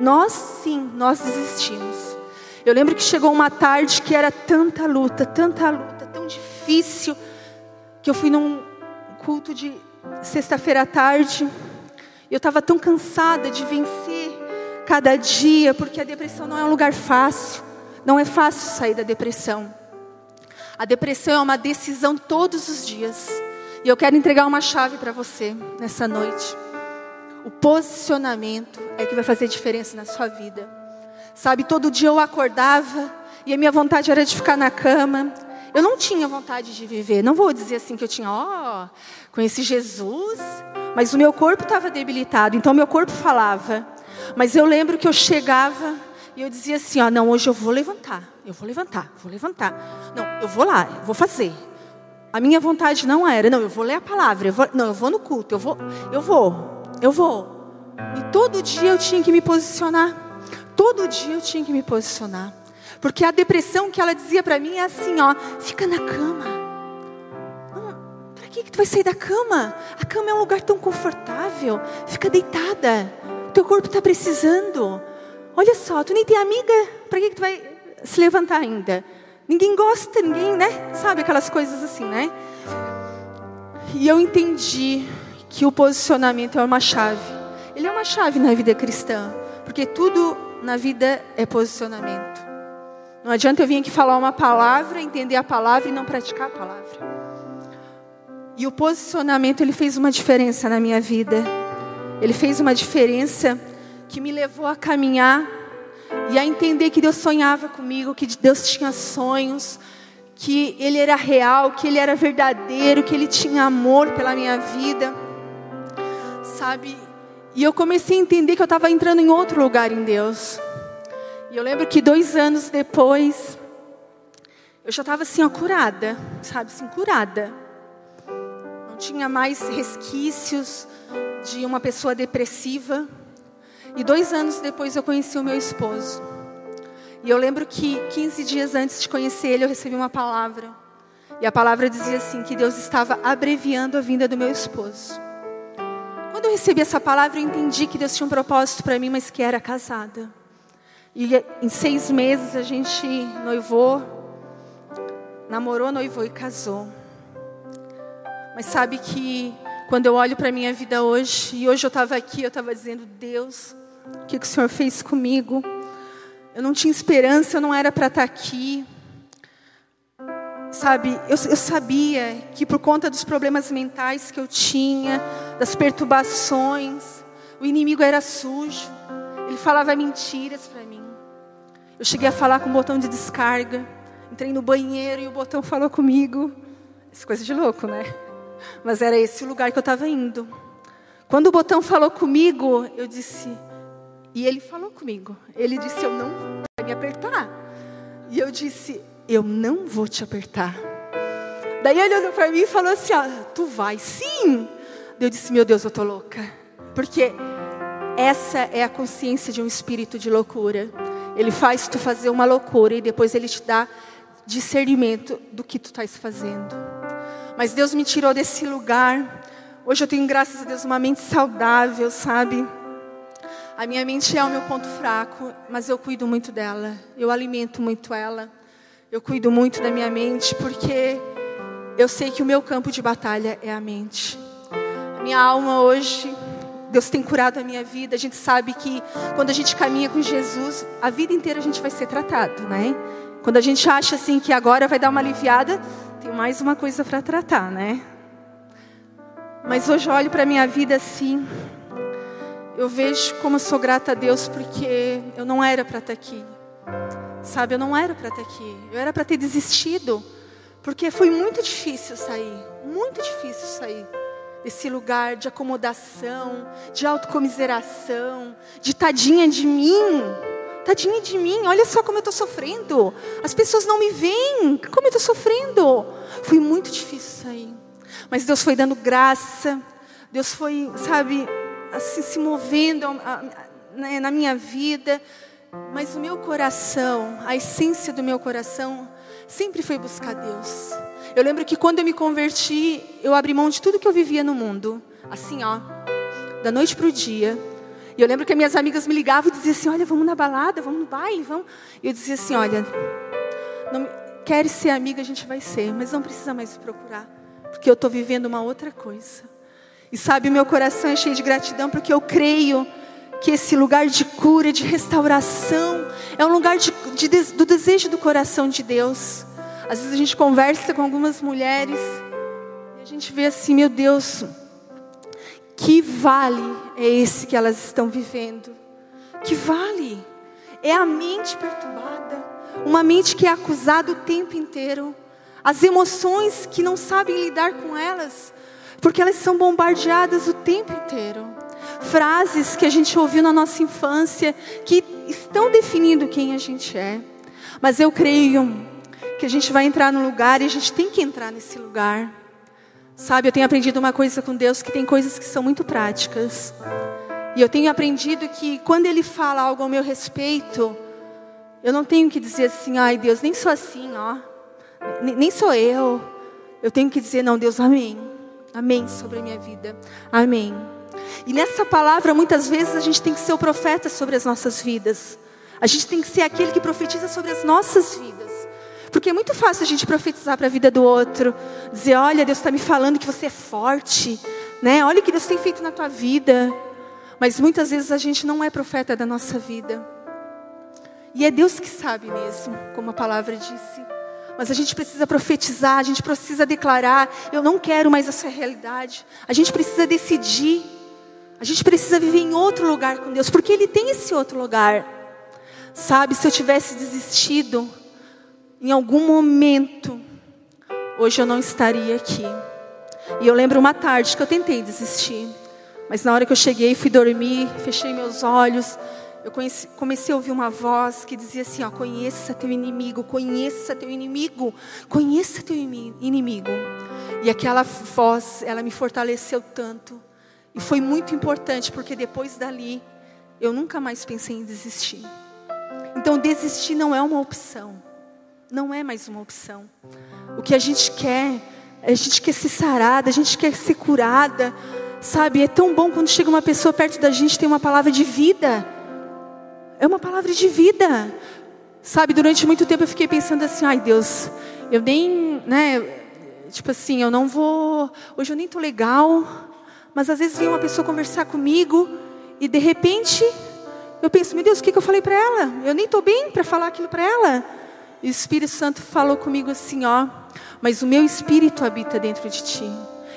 Nós sim, nós desistimos. Eu lembro que chegou uma tarde que era tanta luta, tanta luta, tão difícil, que eu fui num culto de sexta-feira à tarde. Eu estava tão cansada de vencer cada dia, porque a depressão não é um lugar fácil. Não é fácil sair da depressão. A depressão é uma decisão todos os dias. E eu quero entregar uma chave para você nessa noite. O posicionamento é que vai fazer diferença na sua vida. Sabe, todo dia eu acordava e a minha vontade era de ficar na cama. Eu não tinha vontade de viver. Não vou dizer assim que eu tinha, ó, oh, conheci Jesus, mas o meu corpo estava debilitado, então meu corpo falava. Mas eu lembro que eu chegava e eu dizia assim: ó, não, hoje eu vou levantar, eu vou levantar, vou levantar. Não, eu vou lá, eu vou fazer. A minha vontade não era, não, eu vou ler a palavra, eu vou, não, eu vou no culto, eu vou, eu vou, eu vou. E todo dia eu tinha que me posicionar. Todo dia eu tinha que me posicionar. Porque a depressão que ela dizia para mim é assim, ó, fica na cama. Para que, que tu vai sair da cama? A cama é um lugar tão confortável. Fica deitada. Teu corpo está precisando. Olha só, tu nem tem amiga, para que, que tu vai se levantar ainda? Ninguém gosta, ninguém, né? Sabe aquelas coisas assim, né? E eu entendi que o posicionamento é uma chave. Ele é uma chave na vida cristã, porque tudo na vida é posicionamento. Não adianta eu vir aqui falar uma palavra, entender a palavra e não praticar a palavra. E o posicionamento ele fez uma diferença na minha vida. Ele fez uma diferença que me levou a caminhar e a entender que Deus sonhava comigo, que Deus tinha sonhos, que Ele era real, que Ele era verdadeiro, que Ele tinha amor pela minha vida, sabe? E eu comecei a entender que eu estava entrando em outro lugar em Deus. E eu lembro que dois anos depois, eu já estava assim, ó, curada, sabe, assim, curada. Não tinha mais resquícios de uma pessoa depressiva. E dois anos depois eu conheci o meu esposo. E eu lembro que 15 dias antes de conhecer ele, eu recebi uma palavra. E a palavra dizia assim: que Deus estava abreviando a vinda do meu esposo. Quando eu recebi essa palavra, eu entendi que Deus tinha um propósito para mim, mas que era casada. E em seis meses a gente noivou, namorou, noivou e casou. Mas sabe que quando eu olho para a minha vida hoje, e hoje eu estava aqui, eu estava dizendo, Deus, o que, que o Senhor fez comigo? Eu não tinha esperança, eu não era para estar tá aqui. Sabe, eu, eu sabia que por conta dos problemas mentais que eu tinha, das perturbações, o inimigo era sujo, ele falava mentiras para. Eu cheguei a falar com o botão de descarga, entrei no banheiro e o botão falou comigo. Essa coisa de louco, né? Mas era esse o lugar que eu estava indo. Quando o botão falou comigo, eu disse, e ele falou comigo. Ele disse: Eu não vou me apertar. E eu disse: Eu não vou te apertar. Daí ele olhou para mim e falou assim: ah, Tu vai sim. Eu disse: Meu Deus, eu tô louca. Porque essa é a consciência de um espírito de loucura. Ele faz tu fazer uma loucura e depois ele te dá discernimento do que tu estás fazendo. Mas Deus me tirou desse lugar. Hoje eu tenho, graças a Deus, uma mente saudável, sabe? A minha mente é o meu ponto fraco, mas eu cuido muito dela. Eu alimento muito ela. Eu cuido muito da minha mente porque eu sei que o meu campo de batalha é a mente. A minha alma hoje, Deus tem curado a minha vida. A gente sabe que quando a gente caminha com Jesus, a vida inteira a gente vai ser tratado, né? Quando a gente acha assim que agora vai dar uma aliviada, tem mais uma coisa para tratar, né? Mas hoje eu olho para a minha vida assim, eu vejo como eu sou grata a Deus porque eu não era para estar aqui. Sabe, eu não era para estar aqui. Eu era para ter desistido. Porque foi muito difícil sair. Muito difícil sair desse lugar de acomodação, de autocomiseração, de tadinha de mim. Tadinha de mim, olha só como eu estou sofrendo. As pessoas não me veem, como eu estou sofrendo. Foi muito difícil sair. Mas Deus foi dando graça. Deus foi, sabe, assim se movendo na minha vida, mas o meu coração, a essência do meu coração, sempre foi buscar Deus. Eu lembro que quando eu me converti, eu abri mão de tudo que eu vivia no mundo, assim, ó, da noite para o dia. E eu lembro que minhas amigas me ligavam e diziam assim: Olha, vamos na balada, vamos no baile, vamos. E eu dizia assim: Olha, não, quer ser amiga, a gente vai ser, mas não precisa mais procurar, porque eu estou vivendo uma outra coisa. E sabe, meu coração é cheio de gratidão porque eu creio que esse lugar de cura, de restauração, é um lugar de, de, do desejo do coração de Deus. Às vezes a gente conversa com algumas mulheres e a gente vê assim, meu Deus, que vale é esse que elas estão vivendo? Que vale? É a mente perturbada, uma mente que é acusada o tempo inteiro, as emoções que não sabem lidar com elas, porque elas são bombardeadas o tempo inteiro. Frases que a gente ouviu na nossa infância que estão definindo quem a gente é. Mas eu creio que a gente vai entrar no lugar e a gente tem que entrar nesse lugar. Sabe, eu tenho aprendido uma coisa com Deus que tem coisas que são muito práticas. E eu tenho aprendido que quando Ele fala algo ao meu respeito, eu não tenho que dizer assim, ai Deus, nem sou assim, ó. Nem sou eu. Eu tenho que dizer, não, Deus, amém. Amém sobre a minha vida. Amém. E nessa palavra, muitas vezes, a gente tem que ser o profeta sobre as nossas vidas. A gente tem que ser aquele que profetiza sobre as nossas vidas. Porque é muito fácil a gente profetizar para a vida do outro. Dizer, olha, Deus está me falando que você é forte. Né? Olha o que Deus tem feito na tua vida. Mas muitas vezes a gente não é profeta da nossa vida. E é Deus que sabe mesmo, como a palavra disse. Mas a gente precisa profetizar, a gente precisa declarar: eu não quero mais essa realidade. A gente precisa decidir. A gente precisa viver em outro lugar com Deus, porque Ele tem esse outro lugar. Sabe, se eu tivesse desistido em algum momento, hoje eu não estaria aqui. E eu lembro uma tarde que eu tentei desistir, mas na hora que eu cheguei, fui dormir, fechei meus olhos, eu conheci, comecei a ouvir uma voz que dizia assim: ó, conheça teu inimigo, conheça teu inimigo, conheça teu inimigo. E aquela voz, ela me fortaleceu tanto. E foi muito importante, porque depois dali, eu nunca mais pensei em desistir. Então, desistir não é uma opção. Não é mais uma opção. O que a gente quer, a gente quer ser sarada, a gente quer ser curada. Sabe, é tão bom quando chega uma pessoa perto da gente tem uma palavra de vida é uma palavra de vida. Sabe, durante muito tempo eu fiquei pensando assim, ai Deus, eu nem, né, tipo assim, eu não vou, hoje eu nem tô legal, mas às vezes vem uma pessoa conversar comigo e de repente eu penso, meu Deus, o que, que eu falei para ela? Eu nem tô bem para falar aquilo para ela. E o Espírito Santo falou comigo assim, ó, mas o meu espírito habita dentro de ti.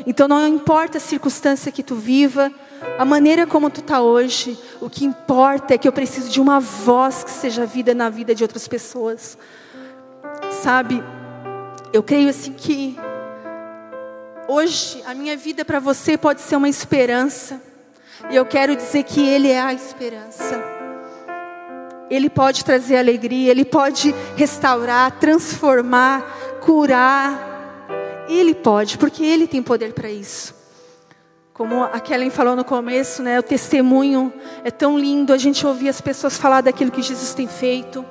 Então não importa a circunstância que tu viva, a maneira como tu está hoje, o que importa é que eu preciso de uma voz que seja vida na vida de outras pessoas. Sabe, eu creio assim que Hoje, a minha vida para você pode ser uma esperança. E eu quero dizer que Ele é a esperança. Ele pode trazer alegria, Ele pode restaurar, transformar, curar. Ele pode, porque Ele tem poder para isso. Como a Kellen falou no começo, né, o testemunho é tão lindo a gente ouvir as pessoas falar daquilo que Jesus tem feito.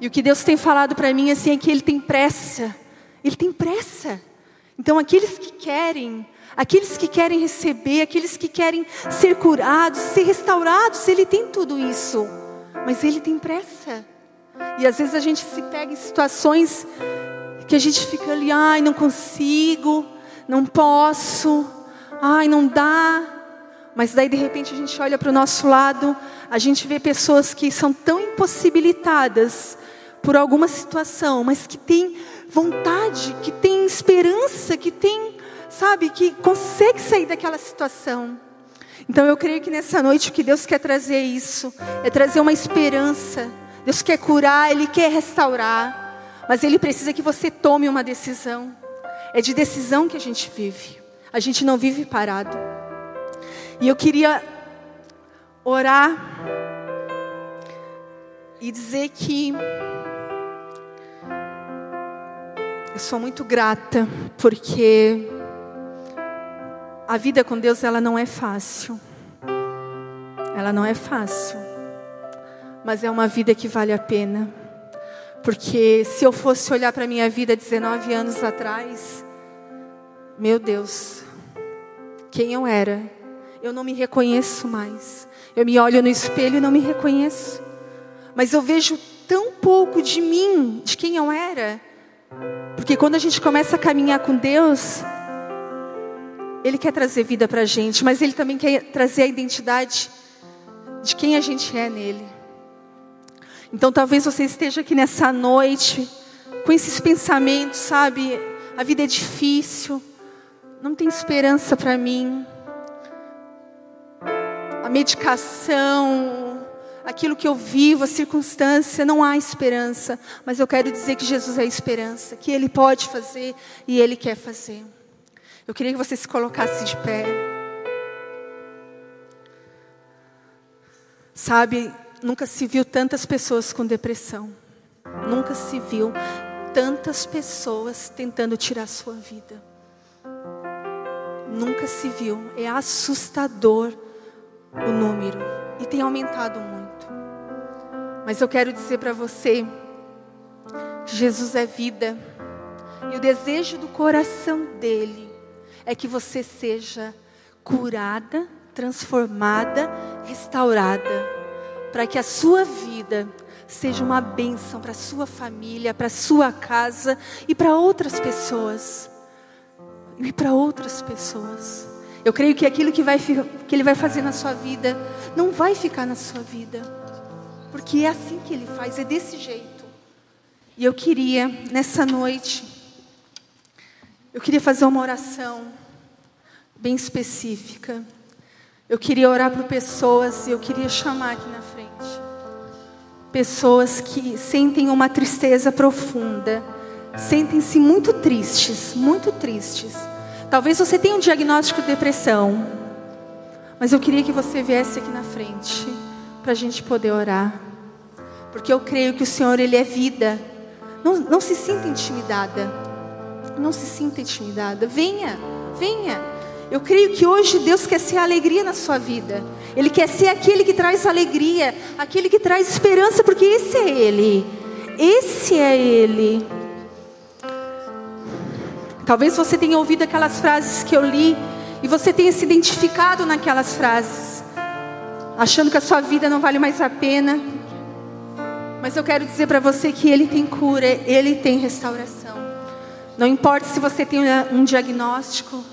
E o que Deus tem falado para mim assim é que Ele tem pressa. Ele tem pressa. Então aqueles que querem, aqueles que querem receber, aqueles que querem ser curados, ser restaurados, Ele tem tudo isso. Mas Ele tem pressa. E às vezes a gente se pega em situações que a gente fica ali, ai, não consigo, não posso, ai, não dá. Mas daí de repente a gente olha para o nosso lado, a gente vê pessoas que são tão impossibilitadas por alguma situação, mas que têm vontade, que têm esperança, que têm, sabe, que consegue sair daquela situação. Então eu creio que nessa noite o que Deus quer trazer é isso, é trazer uma esperança. Deus quer curar, Ele quer restaurar, mas Ele precisa que você tome uma decisão. É de decisão que a gente vive. A gente não vive parado. E eu queria orar e dizer que eu sou muito grata porque a vida com Deus ela não é fácil. Ela não é fácil. Mas é uma vida que vale a pena. Porque se eu fosse olhar para a minha vida 19 anos atrás, meu Deus, quem eu era? Eu não me reconheço mais. Eu me olho no espelho e não me reconheço. Mas eu vejo tão pouco de mim, de quem eu era, porque quando a gente começa a caminhar com Deus, Ele quer trazer vida para a gente, mas Ele também quer trazer a identidade de quem a gente é nele. Então talvez você esteja aqui nessa noite com esses pensamentos, sabe? A vida é difícil, não tem esperança para mim. A medicação, aquilo que eu vivo, a circunstância, não há esperança. Mas eu quero dizer que Jesus é a esperança, que Ele pode fazer e Ele quer fazer. Eu queria que você se colocasse de pé. Sabe, nunca se viu tantas pessoas com depressão. Nunca se viu tantas pessoas tentando tirar sua vida. Nunca se viu. É assustador o número. E tem aumentado muito. Mas eu quero dizer para você que Jesus é vida. E o desejo do coração dele é que você seja curada, transformada, restaurada, para que a sua vida seja uma bênção para a sua família, para a sua casa e para outras pessoas. E para outras pessoas. Eu creio que aquilo que, vai, que Ele vai fazer na sua vida não vai ficar na sua vida. Porque é assim que ele faz, é desse jeito. E eu queria, nessa noite, eu queria fazer uma oração bem específica. Eu queria orar por pessoas e eu queria chamar aqui na frente. Pessoas que sentem uma tristeza profunda, sentem-se muito tristes, muito tristes. Talvez você tenha um diagnóstico de depressão, mas eu queria que você viesse aqui na frente para a gente poder orar. Porque eu creio que o Senhor, Ele é vida. Não, não se sinta intimidada. Não se sinta intimidada. Venha, venha. Eu creio que hoje Deus quer ser alegria na sua vida. Ele quer ser aquele que traz alegria, aquele que traz esperança, porque esse é Ele. Esse é Ele. Talvez você tenha ouvido aquelas frases que eu li e você tenha se identificado naquelas frases achando que a sua vida não vale mais a pena. Mas eu quero dizer para você que Ele tem cura, Ele tem restauração. Não importa se você tem um diagnóstico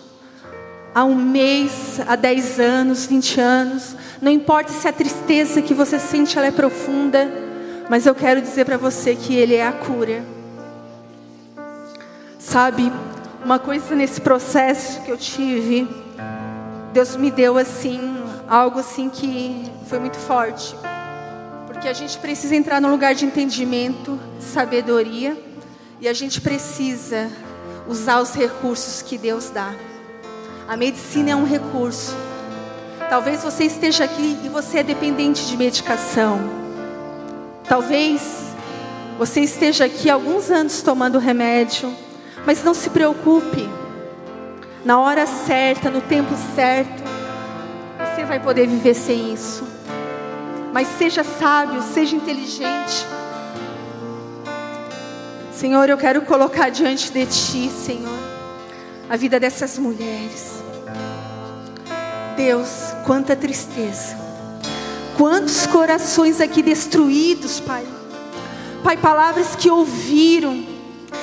há um mês, há 10 anos, 20 anos. Não importa se a tristeza que você sente ela é profunda. Mas eu quero dizer para você que Ele é a cura. Sabe, uma coisa nesse processo que eu tive, Deus me deu assim algo assim que foi muito forte. Porque a gente precisa entrar no lugar de entendimento, sabedoria, e a gente precisa usar os recursos que Deus dá. A medicina é um recurso. Talvez você esteja aqui e você é dependente de medicação. Talvez você esteja aqui há alguns anos tomando remédio, mas não se preocupe. Na hora certa, no tempo certo, você vai poder viver sem isso. Mas seja sábio, seja inteligente. Senhor, eu quero colocar diante de Ti, Senhor, a vida dessas mulheres. Deus, quanta tristeza. Quantos corações aqui destruídos, Pai. Pai, palavras que ouviram,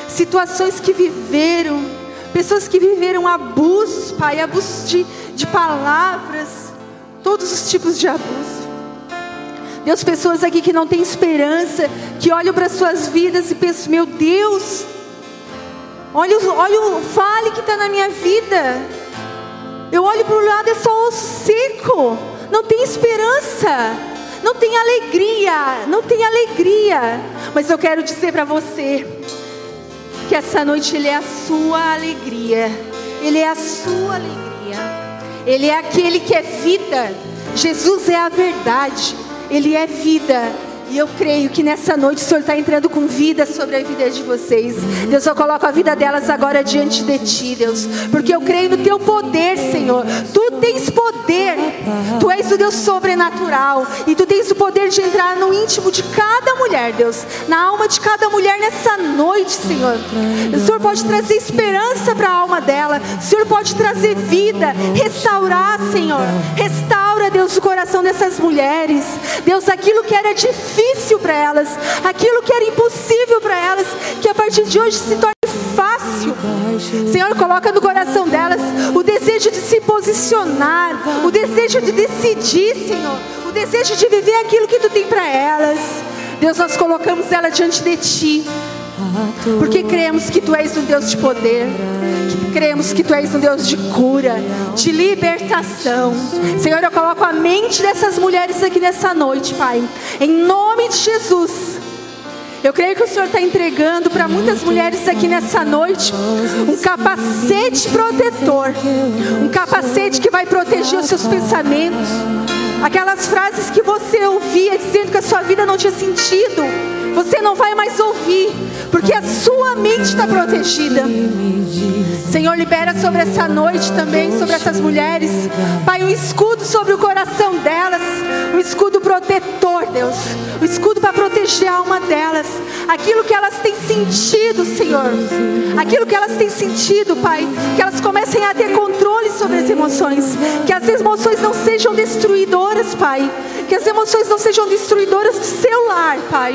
situações que viveram, pessoas que viveram abusos, Pai, abusos de, de palavras, todos os tipos de abuso. Deus, pessoas aqui que não têm esperança, que olham para suas vidas e pensam: meu Deus, olha, olha o vale que está na minha vida. Eu olho para o lado, é só osso seco. Não tem esperança. Não tem alegria. Não tem alegria. Mas eu quero dizer para você que essa noite Ele é a sua alegria. Ele é a sua alegria. Ele é aquele que é vida. Jesus é a verdade. Ele é vida. E eu creio que nessa noite o Senhor está entrando com vida sobre a vida de vocês. Deus, eu coloco a vida delas agora diante de Ti, Deus. Porque eu creio no Teu poder, Senhor. Tu tens poder. Tu és o Deus sobrenatural. E Tu tens o poder de entrar no íntimo de cada mulher, Deus. Na alma de cada mulher nessa noite, Senhor. O Senhor pode trazer esperança para a alma dela. O Senhor pode trazer vida. Restaurar, Senhor. Restaura, Deus, o coração dessas mulheres. Deus, aquilo que era difícil para elas, aquilo que era impossível para elas, que a partir de hoje se torne fácil. Senhor, coloca no coração delas o desejo de se posicionar, o desejo de decidir, Senhor, o desejo de viver aquilo que tu tem para elas. Deus, nós colocamos ela diante de ti. Porque cremos que Tu és um Deus de poder, que cremos que Tu és um Deus de cura, de libertação. Senhor, eu coloco a mente dessas mulheres aqui nessa noite, Pai, em nome de Jesus. Eu creio que o Senhor está entregando para muitas mulheres aqui nessa noite um capacete protetor, um capacete que vai proteger os seus pensamentos, aquelas frases que você ouvia dizendo que a sua vida não tinha sentido você não vai mais ouvir, porque a sua mente está protegida. Senhor, libera sobre essa noite também, sobre essas mulheres, Pai, um escudo sobre o coração delas, um escudo protetor, Deus, um escudo para proteger a alma delas, aquilo que elas têm sentido, Senhor, aquilo que elas têm sentido, Pai, que elas comecem a ter controle sobre as emoções, que as emoções não sejam destruidoras, Pai, que as emoções não sejam destruidoras do seu lar, Pai.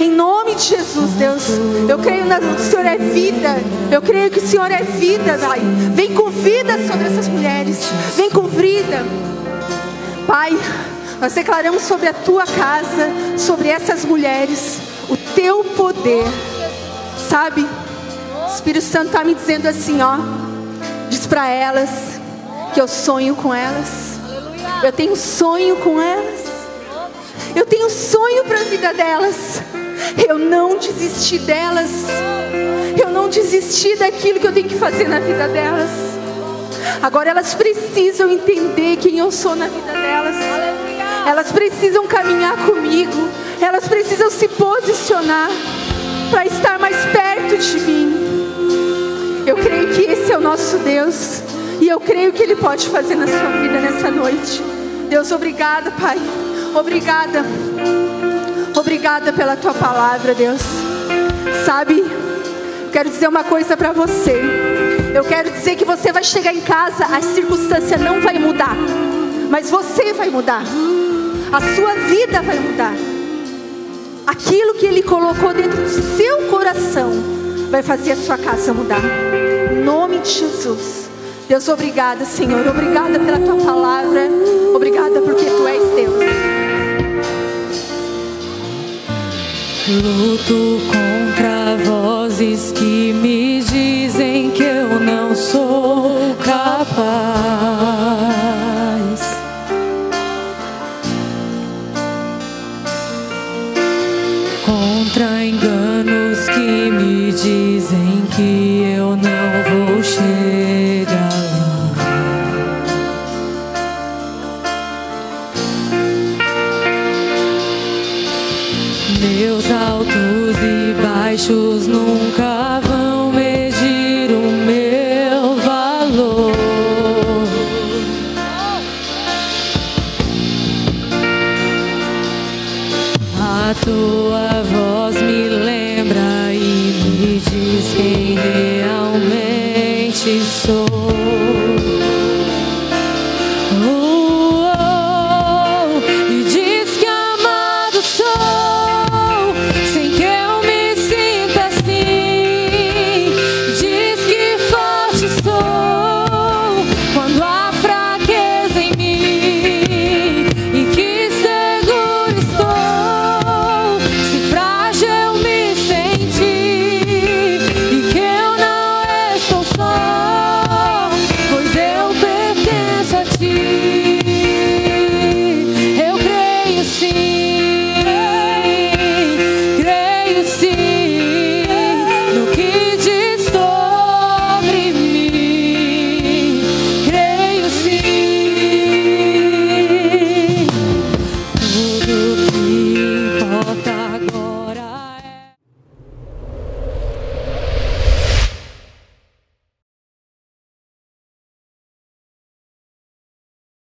Em nome de Jesus, Deus. Eu creio que o Senhor é vida. Eu creio que o Senhor é vida, Pai. Vem com vida sobre essas mulheres. Vem com vida. Pai, nós declaramos sobre a tua casa, sobre essas mulheres, o teu poder. Sabe? O Espírito Santo está me dizendo assim, ó. Diz para elas que eu sonho com elas. Eu tenho sonho com elas. Eu tenho sonho para a vida delas. Eu não desisti delas. Eu não desisti daquilo que eu tenho que fazer na vida delas. Agora elas precisam entender quem eu sou na vida delas. Elas precisam caminhar comigo. Elas precisam se posicionar para estar mais perto de mim. Eu creio que esse é o nosso Deus. E eu creio que Ele pode fazer na sua vida nessa noite. Deus, obrigada, Pai. Obrigada. Obrigada pela tua palavra, Deus. Sabe, quero dizer uma coisa para você. Eu quero dizer que você vai chegar em casa, a circunstância não vai mudar, mas você vai mudar. A sua vida vai mudar. Aquilo que Ele colocou dentro do seu coração vai fazer a sua casa mudar. Em nome de Jesus. Deus, obrigada, Senhor. Obrigada pela tua palavra. Obrigada porque tu és Deus. Luto contra vozes que me dizem que eu não sou capaz.